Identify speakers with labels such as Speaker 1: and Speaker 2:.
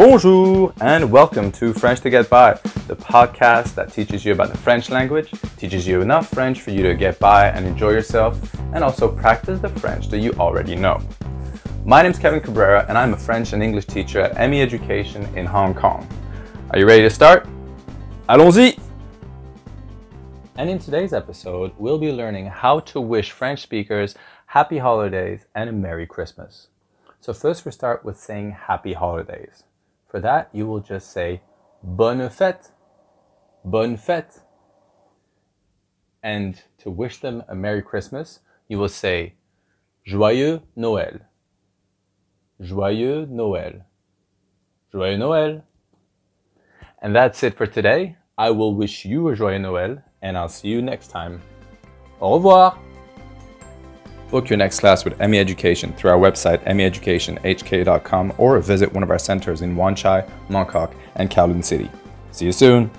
Speaker 1: Bonjour and welcome to French to Get By, the podcast that teaches you about the French language, teaches you enough French for you to get by and enjoy yourself, and also practice the French that you already know. My name is Kevin Cabrera and I'm a French and English teacher at ME Education in Hong Kong. Are you ready to start? Allons-y! And in today's episode, we'll be learning how to wish French speakers happy holidays and a Merry Christmas. So, first, we start with saying happy holidays. For that, you will just say bonne fête, bonne fête. And to wish them a Merry Christmas, you will say joyeux Noël, joyeux Noël, joyeux Noël. And that's it for today. I will wish you a joyeux Noël and I'll see you next time. Au revoir! Book your next class with ME Education through our website, meeducationhk.com, or visit one of our centers in Wan Chai, Mongkok, and Kowloon City. See you soon!